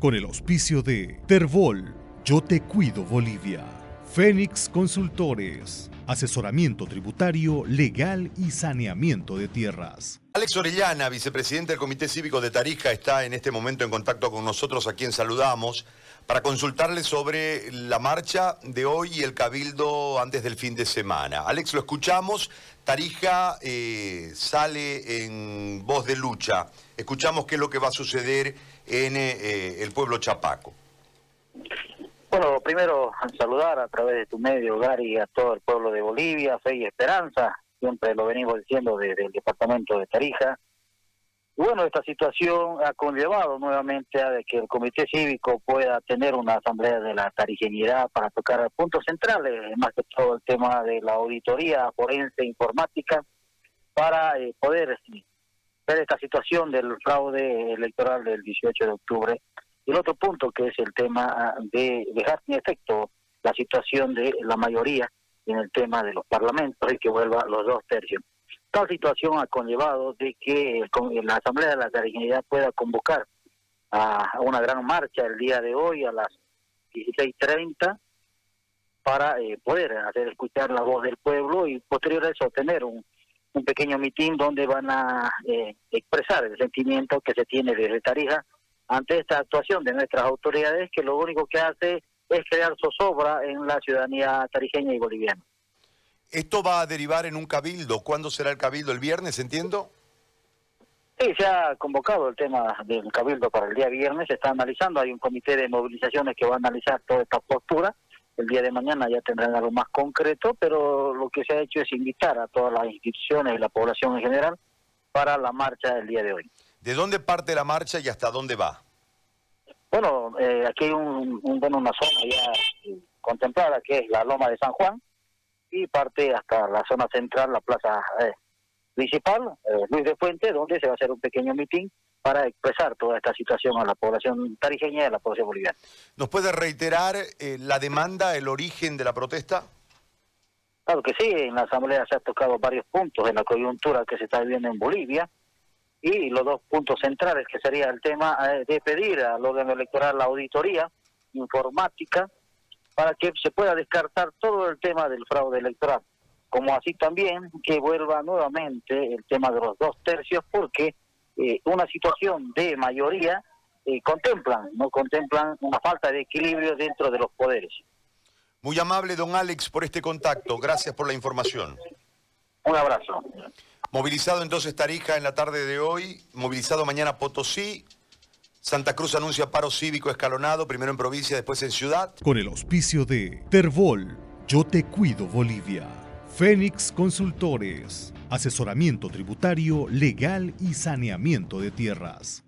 con el auspicio de Terbol, Yo Te Cuido Bolivia, Fénix Consultores, asesoramiento tributario, legal y saneamiento de tierras. Alex Orellana, vicepresidente del Comité Cívico de Tarija, está en este momento en contacto con nosotros, a quien saludamos, para consultarle sobre la marcha de hoy y el cabildo antes del fin de semana. Alex, lo escuchamos. Tarija eh, sale en voz de lucha. Escuchamos qué es lo que va a suceder en eh, el pueblo chapaco. Bueno, primero saludar a través de tu medio, Gary, a todo el pueblo de Bolivia, fe y esperanza, siempre lo venimos diciendo desde el departamento de Tarija. Bueno, esta situación ha conllevado nuevamente a que el Comité Cívico pueda tener una asamblea de la tarigenidad para tocar puntos centrales, más que todo el tema de la auditoría forense informática, para eh, poder ver esta situación del fraude electoral del 18 de octubre y el otro punto que es el tema ah, de dejar sin efecto la situación de la mayoría en el tema de los parlamentos y que vuelva los dos tercios. Tal situación ha conllevado de que la Asamblea de la Dignidad pueda convocar a una gran marcha el día de hoy a las 16.30 para eh, poder hacer escuchar la voz del pueblo y posterior a eso tener un, un pequeño mitin donde van a eh, expresar el sentimiento que se tiene desde Tarija ante esta actuación de nuestras autoridades que lo único que hace es crear zozobra en la ciudadanía tarijeña y boliviana. ¿Esto va a derivar en un cabildo? ¿Cuándo será el cabildo? ¿El viernes, entiendo? Sí, se ha convocado el tema del cabildo para el día viernes, se está analizando, hay un comité de movilizaciones que va a analizar toda esta postura, el día de mañana ya tendrán algo más concreto, pero lo que se ha hecho es invitar a todas las instituciones y la población en general para la marcha del día de hoy. ¿De dónde parte la marcha y hasta dónde va? Bueno, eh, aquí hay un, bueno, una zona ya contemplada que es la Loma de San Juan y parte hasta la zona central, la plaza eh, principal, eh, Luis de Fuente, donde se va a hacer un pequeño mitin para expresar toda esta situación a la población tarijeña y a la población boliviana. ¿Nos puede reiterar la demanda, el origen de la protesta? Claro que sí, en la Asamblea se han tocado varios puntos en la coyuntura que se está viviendo en Bolivia y los dos puntos centrales, que sería el tema eh, de pedir al órgano electoral la auditoría informática para que se pueda descartar todo el tema del fraude electoral, como así también que vuelva nuevamente el tema de los dos tercios, porque eh, una situación de mayoría eh, contemplan, no contemplan una falta de equilibrio dentro de los poderes. Muy amable, don Alex, por este contacto. Gracias por la información. Un abrazo. Movilizado entonces Tarija en la tarde de hoy, movilizado mañana Potosí. Santa Cruz anuncia paro cívico escalonado, primero en provincia, después en ciudad. Con el auspicio de Terbol, Yo Te Cuido Bolivia. Fénix Consultores, asesoramiento tributario, legal y saneamiento de tierras.